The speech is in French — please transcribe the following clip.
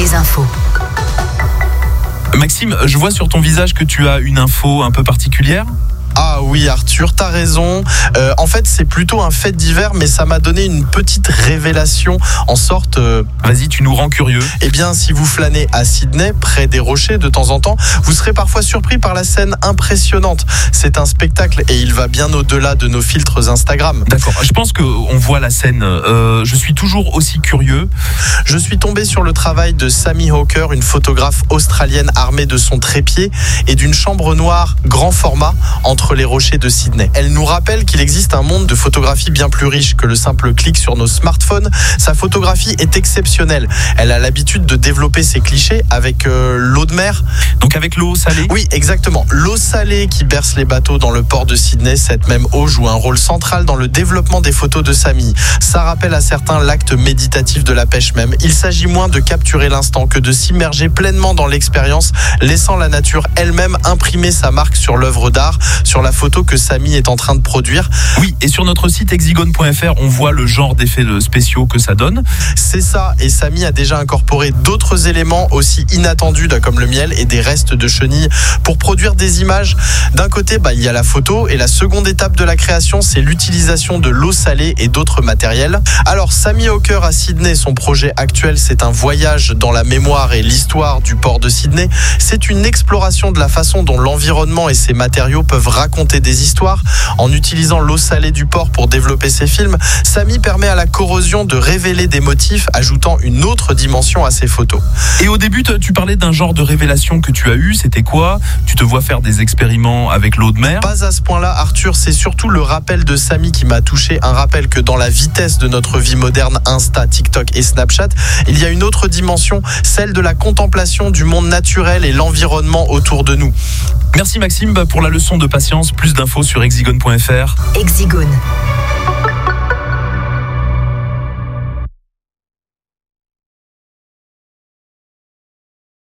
les infos. Maxime, je vois sur ton visage que tu as une info un peu particulière. Ah oui Arthur, t'as raison. Euh, en fait c'est plutôt un fait divers mais ça m'a donné une petite révélation en sorte... euh, Vas-y, tu nous rends curieux. eh bien si vous flânez à Sydney, près des rochers de temps en temps, vous serez parfois surpris par la scène impressionnante. C'est un spectacle et il va bien au-delà de nos filtres Instagram. D'accord, je pense qu'on voit la scène. Euh, je suis toujours aussi curieux. Je suis tombé sur le travail de Sammy Hawker, une photographe australienne armée de son trépied et d'une chambre noire grand format entre les rochers de Sydney. Elle nous rappelle qu'il existe un monde de photographie bien plus riche que le simple clic sur nos smartphones. Sa photographie est exceptionnelle. Elle a l'habitude de développer ses clichés avec euh, l'eau de mer. Donc avec l'eau salée? Oui, exactement. L'eau salée qui berce les bateaux dans le port de Sydney, cette même eau joue un rôle central dans le développement des photos de Samy. Ça rappelle à certains l'acte méditatif de la pêche même. Il s'agit moins de capturer l'instant que de s'immerger pleinement dans l'expérience, laissant la nature elle-même imprimer sa marque sur l'œuvre d'art, sur la photo que Samy est en train de produire. Oui, et sur notre site hexigone.fr, on voit le genre d'effets de- spéciaux que ça donne. C'est ça, et Samy a déjà incorporé d'autres éléments aussi inattendus comme le miel et des restes de chenilles pour produire des images. D'un côté, bah, il y a la photo, et la seconde étape de la création, c'est l'utilisation de l'eau salée et d'autres matériels. Alors, Samy Hawker à Sydney, son projet actuel, c'est un voyage dans la mémoire et l'histoire du port de Sydney. C'est une exploration de la façon dont l'environnement et ses matériaux peuvent raconter des histoires. En utilisant l'eau salée du port pour développer ses films, Samy permet à la corrosion de révéler des motifs, ajoutant une autre dimension à ses photos. Et au début, tu parlais d'un genre de révélation que tu as eu. C'était quoi? Tu te vois faire des expériments avec l'eau de mer? Pas à ce point-là, Arthur, c'est surtout le rappel de Samy qui m'a touché. Un rappel que dans la vitesse de notre vie moderne, Insta, TikTok et Snapchat, il y a une autre dimension, celle de la contemplation du monde naturel et l'environnement autour de nous. Merci Maxime pour la leçon de patience. Plus d'infos sur hexigone.fr. Hexigone.